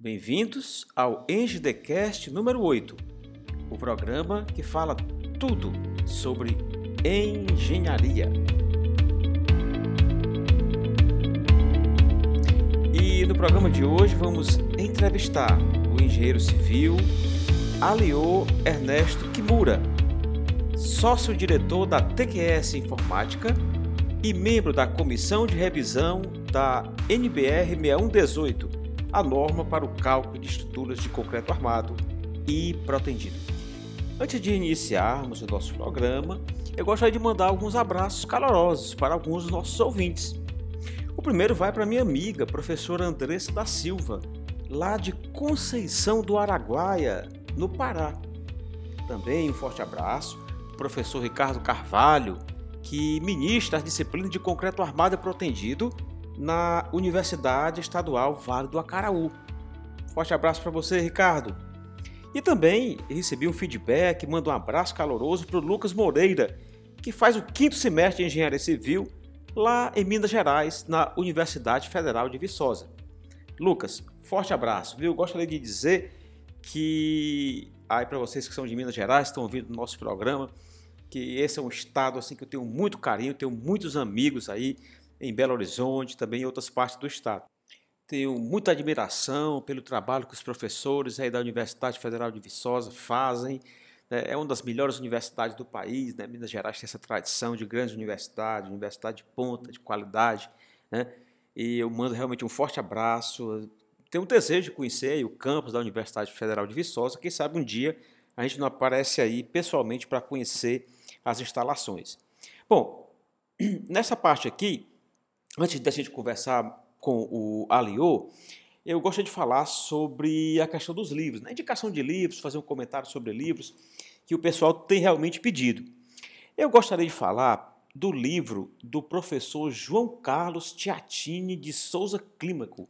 Bem-vindos ao EngdeCast número 8, o programa que fala tudo sobre engenharia. E no programa de hoje vamos entrevistar o engenheiro civil Aliô Ernesto Kimura, sócio-diretor da TQS Informática e membro da comissão de revisão da NBR 6118 a norma para o cálculo de estruturas de concreto armado e protendido. Antes de iniciarmos o nosso programa, eu gostaria de mandar alguns abraços calorosos para alguns dos nossos ouvintes. O primeiro vai para minha amiga, professora Andressa da Silva, lá de Conceição do Araguaia, no Pará. Também um forte abraço para o professor Ricardo Carvalho, que ministra as disciplinas de concreto armado e protendido na Universidade Estadual Vale do Acaraú. Forte abraço para você, Ricardo. E também recebi um feedback, mando um abraço caloroso para o Lucas Moreira, que faz o quinto semestre de Engenharia Civil lá em Minas Gerais, na Universidade Federal de Viçosa. Lucas, forte abraço, viu? Gostaria de dizer que aí para vocês que são de Minas Gerais, estão ouvindo o nosso programa, que esse é um estado assim que eu tenho muito carinho, tenho muitos amigos aí, em Belo Horizonte, também em outras partes do estado. Tenho muita admiração pelo trabalho que os professores aí da Universidade Federal de Viçosa fazem. Né? É uma das melhores universidades do país. Né? Minas Gerais tem essa tradição de grandes universidades, universidade de ponta, de qualidade. Né? E eu mando realmente um forte abraço. Tenho um desejo de conhecer o campus da Universidade Federal de Viçosa. Quem sabe um dia a gente não aparece aí pessoalmente para conhecer as instalações. Bom, nessa parte aqui, antes da gente conversar com o Aliô, eu gostaria de falar sobre a questão dos livros, né? indicação de livros, fazer um comentário sobre livros que o pessoal tem realmente pedido. Eu gostaria de falar do livro do professor João Carlos Tiatini de Souza Clímaco,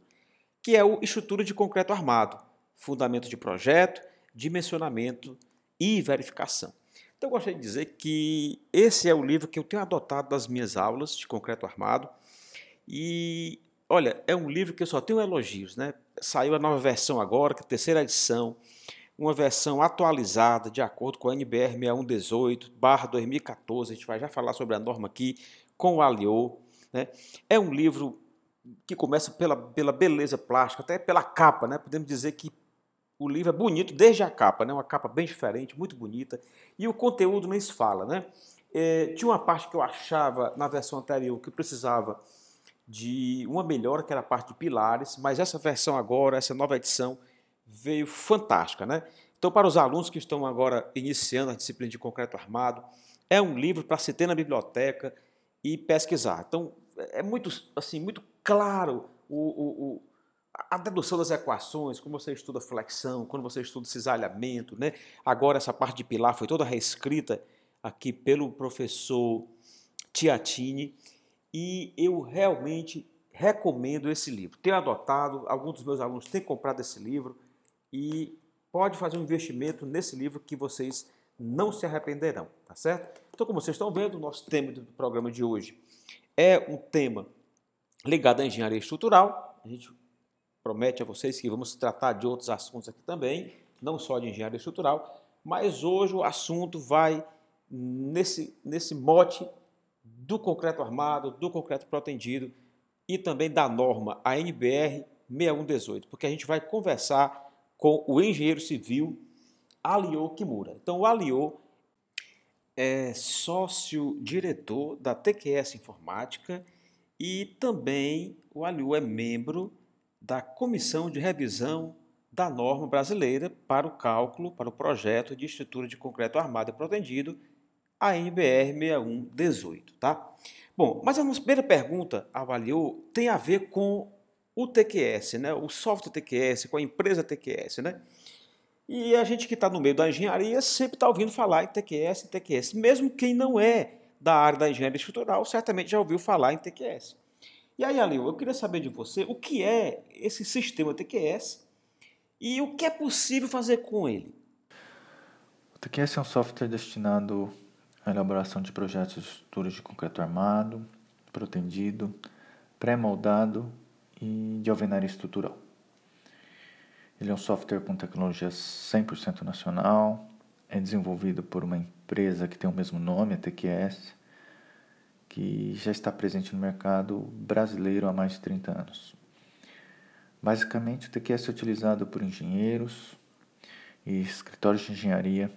que é o Estrutura de Concreto Armado, Fundamento de Projeto, Dimensionamento e Verificação. Então, eu gostaria de dizer que esse é o livro que eu tenho adotado das minhas aulas de concreto armado e olha, é um livro que eu só tenho elogios, né? Saiu a nova versão agora, que é a terceira edição, uma versão atualizada de acordo com a NBR 6118 2014. A gente vai já falar sobre a norma aqui com o Aliô. Né? É um livro que começa pela, pela beleza plástica, até pela capa, né? Podemos dizer que o livro é bonito desde a capa, né? Uma capa bem diferente, muito bonita. E o conteúdo nem se fala, né? É, tinha uma parte que eu achava na versão anterior que precisava de uma melhora, que era a parte de pilares, mas essa versão agora, essa nova edição, veio fantástica. Né? Então, para os alunos que estão agora iniciando a disciplina de concreto armado, é um livro para se ter na biblioteca e pesquisar. Então, é muito, assim, muito claro o, o, a dedução das equações, como você estuda flexão, quando você estuda cisalhamento. Né? Agora, essa parte de pilar foi toda reescrita aqui pelo professor Tiatini e eu realmente recomendo esse livro. Tenho adotado, alguns dos meus alunos têm comprado esse livro e pode fazer um investimento nesse livro que vocês não se arrependerão, tá certo? Então, como vocês estão vendo, o nosso tema do programa de hoje é um tema ligado à engenharia estrutural. A gente promete a vocês que vamos tratar de outros assuntos aqui também, não só de engenharia estrutural, mas hoje o assunto vai nesse, nesse mote do concreto armado, do concreto protendido e também da norma ANBR 6118, porque a gente vai conversar com o engenheiro civil Aliô Kimura. Então, o Aliô é sócio-diretor da TQS Informática e também o Aliô é membro da Comissão de Revisão da Norma Brasileira para o Cálculo, para o Projeto de Estrutura de Concreto Armado e Protendido a NBR 6118, tá? Bom, mas a nossa primeira pergunta avaliou tem a ver com o TQS, né? O software TQS, com a empresa TQS, né? E a gente que está no meio da engenharia sempre está ouvindo falar em TQS, TQS. Mesmo quem não é da área da engenharia estrutural, certamente já ouviu falar em TQS. E aí, Alil, eu queria saber de você o que é esse sistema TQS e o que é possível fazer com ele. O TQS é um software destinado elaboração de projetos de estruturas de concreto armado, protendido, pré-moldado e de alvenaria estrutural. Ele é um software com tecnologia 100% nacional, é desenvolvido por uma empresa que tem o mesmo nome, a TQS, que já está presente no mercado brasileiro há mais de 30 anos. Basicamente, o TQS é utilizado por engenheiros e escritórios de engenharia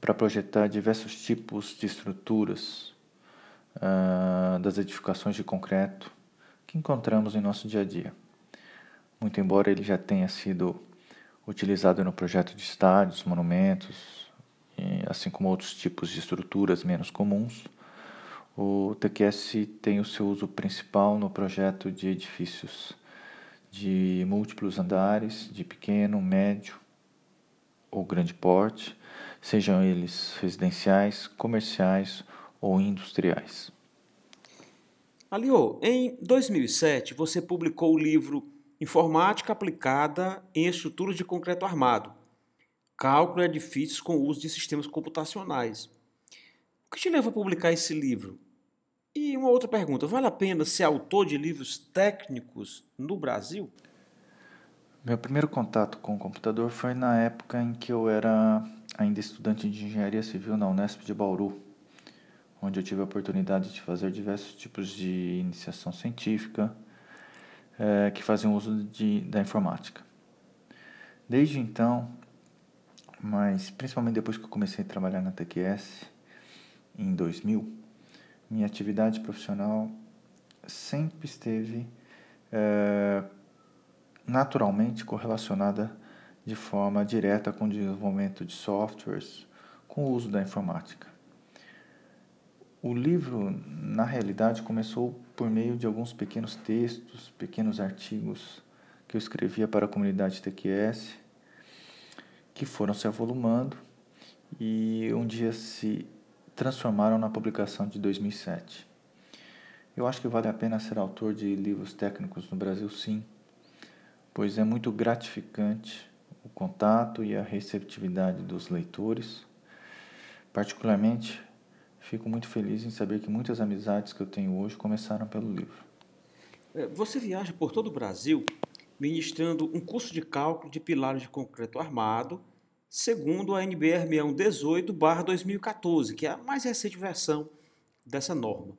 para projetar diversos tipos de estruturas uh, das edificações de concreto que encontramos em nosso dia a dia. Muito embora ele já tenha sido utilizado no projeto de estádios, monumentos, assim como outros tipos de estruturas menos comuns, o TQS tem o seu uso principal no projeto de edifícios de múltiplos andares, de pequeno, médio ou grande porte, sejam eles residenciais, comerciais ou industriais. Aliô, em 2007 você publicou o livro Informática aplicada em estruturas de concreto armado. Cálculo de edifícios com uso de sistemas computacionais. O que te levou a publicar esse livro? E uma outra pergunta: vale a pena ser autor de livros técnicos no Brasil? Meu primeiro contato com o computador foi na época em que eu era ainda estudante de engenharia civil na Unesp de Bauru, onde eu tive a oportunidade de fazer diversos tipos de iniciação científica é, que faziam uso de, da informática. Desde então, mas principalmente depois que eu comecei a trabalhar na TQS, em 2000, minha atividade profissional sempre esteve é, naturalmente correlacionada de forma direta com o desenvolvimento de softwares, com o uso da informática. O livro, na realidade, começou por meio de alguns pequenos textos, pequenos artigos que eu escrevia para a comunidade TQS, que foram se avolumando e um dia se transformaram na publicação de 2007. Eu acho que vale a pena ser autor de livros técnicos no Brasil, sim, pois é muito gratificante o contato e a receptividade dos leitores. Particularmente, Fico muito feliz em saber que muitas amizades que eu tenho hoje começaram pelo livro. É, você viaja por todo o Brasil ministrando um curso de cálculo de pilares de concreto armado, segundo a NBR 6118-2014, que é a mais recente versão dessa norma.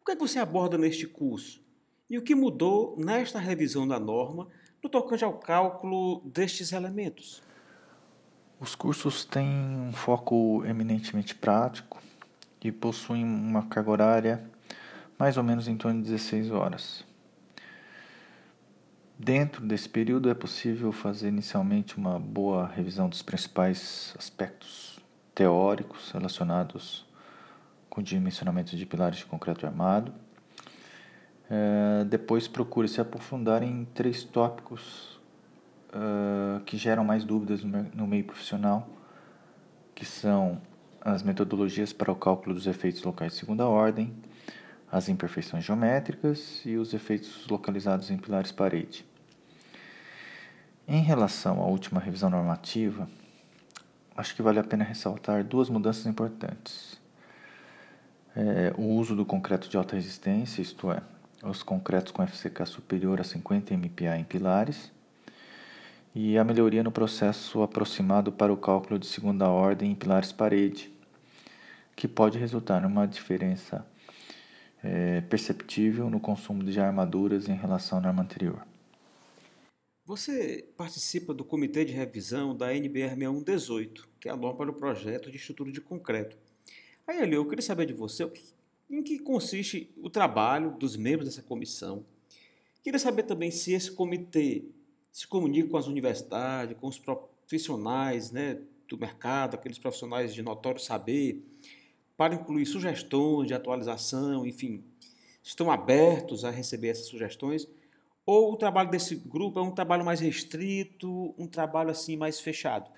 O que, é que você aborda neste curso? E o que mudou nesta revisão da norma no tocante ao cálculo destes elementos? Os cursos têm um foco eminentemente prático, e possuem uma carga horária mais ou menos em torno de 16 horas. Dentro desse período é possível fazer inicialmente uma boa revisão dos principais aspectos teóricos relacionados com o dimensionamento de pilares de concreto armado. É, depois procure se aprofundar em três tópicos uh, que geram mais dúvidas no, no meio profissional, que são as metodologias para o cálculo dos efeitos locais de segunda ordem, as imperfeições geométricas e os efeitos localizados em pilares parede. Em relação à última revisão normativa, acho que vale a pena ressaltar duas mudanças importantes. É, o uso do concreto de alta resistência, isto é, os concretos com FCK superior a 50 MPa em pilares, e a melhoria no processo aproximado para o cálculo de segunda ordem em pilares parede, que pode resultar numa diferença é, perceptível no consumo de armaduras em relação à norma anterior. Você participa do Comitê de Revisão da NBR 6118, que é a norma para o projeto de estrutura de concreto. Aí, ali, eu queria saber de você em que consiste o trabalho dos membros dessa comissão. Queria saber também se esse comitê se comunica com as universidades, com os profissionais né, do mercado, aqueles profissionais de notório saber, para incluir sugestões de atualização, enfim, estão abertos a receber essas sugestões? Ou o trabalho desse grupo é um trabalho mais restrito, um trabalho assim mais fechado?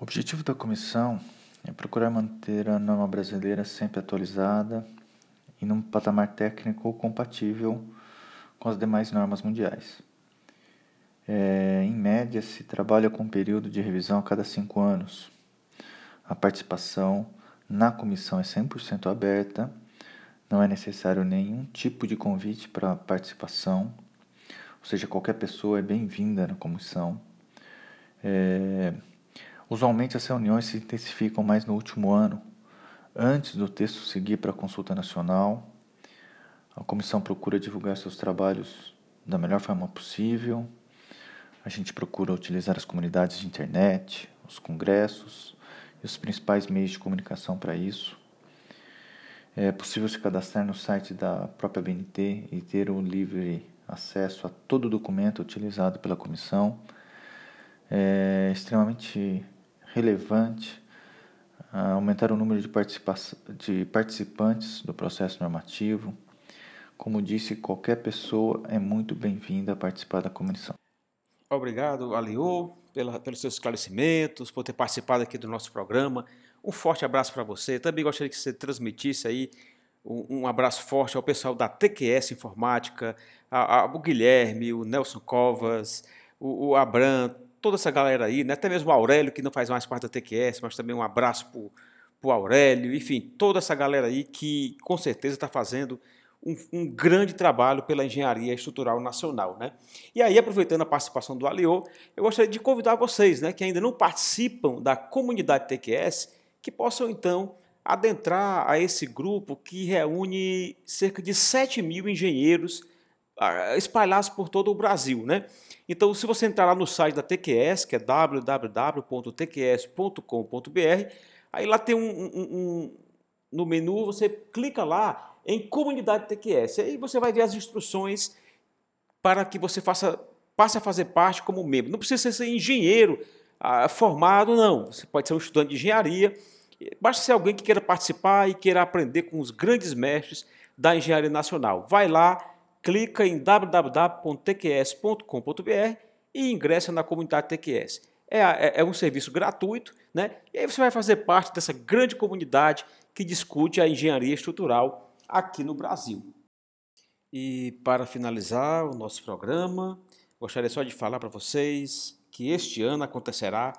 O objetivo da comissão é procurar manter a norma brasileira sempre atualizada e num patamar técnico compatível com as demais normas mundiais. É, em média, se trabalha com um período de revisão a cada cinco anos. A participação na comissão é 100% aberta, não é necessário nenhum tipo de convite para participação. ou seja, qualquer pessoa é bem-vinda na comissão. É, usualmente as reuniões se intensificam mais no último ano, antes do texto seguir para a consulta nacional. A comissão procura divulgar seus trabalhos da melhor forma possível. A gente procura utilizar as comunidades de internet, os congressos e os principais meios de comunicação para isso. É possível se cadastrar no site da própria BNT e ter o livre acesso a todo o documento utilizado pela comissão. É extremamente relevante aumentar o número de, participa de participantes do processo normativo. Como disse, qualquer pessoa é muito bem-vinda a participar da comissão. Obrigado, Aliô, pela, pelos seus esclarecimentos, por ter participado aqui do nosso programa. Um forte abraço para você. Também gostaria que você transmitisse aí um, um abraço forte ao pessoal da TQS Informática, ao Guilherme, o Nelson Covas, o, o toda essa galera aí, né? até mesmo o Aurélio, que não faz mais parte da TQS, mas também um abraço para o Aurélio, enfim, toda essa galera aí que com certeza está fazendo um, um, grande trabalho pela engenharia estrutural nacional. Né? E aí, aproveitando a participação do Aliô, eu gostaria de convidar vocês né, que ainda não participam da comunidade TQS, que possam então adentrar a esse grupo que reúne cerca de 7 mil engenheiros espalhados por todo o Brasil. Né? Então, se você entrar lá no site da TQS, que é www.tqs.com.br, aí lá tem um, um, um, no menu, você clica lá em comunidade TQS, aí você vai ver as instruções para que você faça, passe a fazer parte como membro. Não precisa ser engenheiro ah, formado, não. Você pode ser um estudante de engenharia, basta ser alguém que queira participar e queira aprender com os grandes mestres da engenharia nacional. Vai lá, clica em www.tqs.com.br e ingressa na comunidade TQS. É, é, é, um serviço gratuito, né? E aí você vai fazer parte dessa grande comunidade que discute a engenharia estrutural aqui no Brasil. E para finalizar o nosso programa, gostaria só de falar para vocês que este ano acontecerá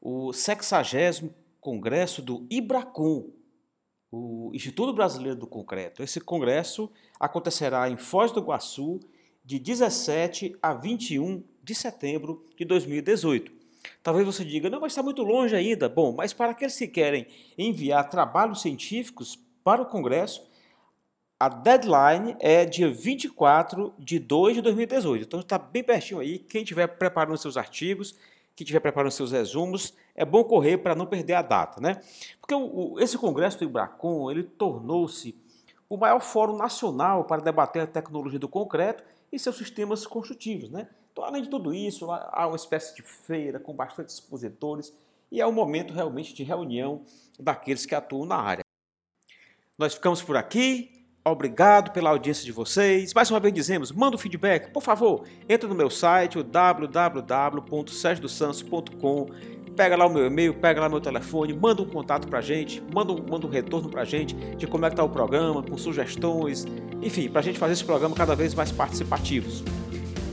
o 60 Congresso do IBRACON, o Instituto Brasileiro do Concreto. Esse congresso acontecerá em Foz do Iguaçu de 17 a 21 de setembro de 2018. Talvez você diga, não, mas está muito longe ainda. Bom, mas para aqueles que querem enviar trabalhos científicos para o Congresso, a deadline é dia 24 de 2 de 2018. Então está bem pertinho aí. Quem estiver preparando seus artigos, que estiver preparando seus resumos, é bom correr para não perder a data, né? Porque o, o, esse congresso do Ibracon, ele tornou-se o maior fórum nacional para debater a tecnologia do concreto e seus sistemas construtivos, né? Então, além de tudo isso, há uma espécie de feira com bastante expositores e é um momento realmente de reunião daqueles que atuam na área. Nós ficamos por aqui. Obrigado pela audiência de vocês. Mais uma vez dizemos, manda um feedback, por favor. Entra no meu site, o www.sergiosantos.com. Pega lá o meu e-mail, pega lá meu telefone, manda um contato pra gente, manda um, manda um retorno pra gente de como é que tá o programa, com sugestões, enfim, pra gente fazer esse programa cada vez mais participativos.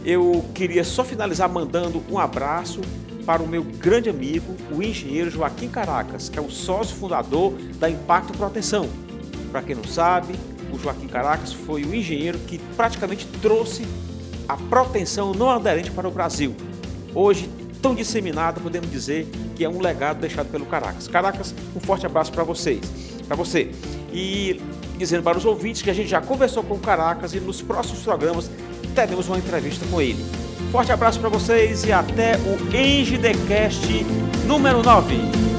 Eu queria só finalizar mandando um abraço para o meu grande amigo, o engenheiro Joaquim Caracas, que é o sócio fundador da Impacto Proteção. Para quem não sabe, o Joaquim Caracas foi o engenheiro que praticamente trouxe a proteção não aderente para o Brasil. Hoje, tão disseminada, podemos dizer que é um legado deixado pelo Caracas. Caracas, um forte abraço para vocês, para você. E dizendo para os ouvintes que a gente já conversou com o Caracas e nos próximos programas teremos uma entrevista com ele. Forte abraço para vocês e até o EngieDecast número 9.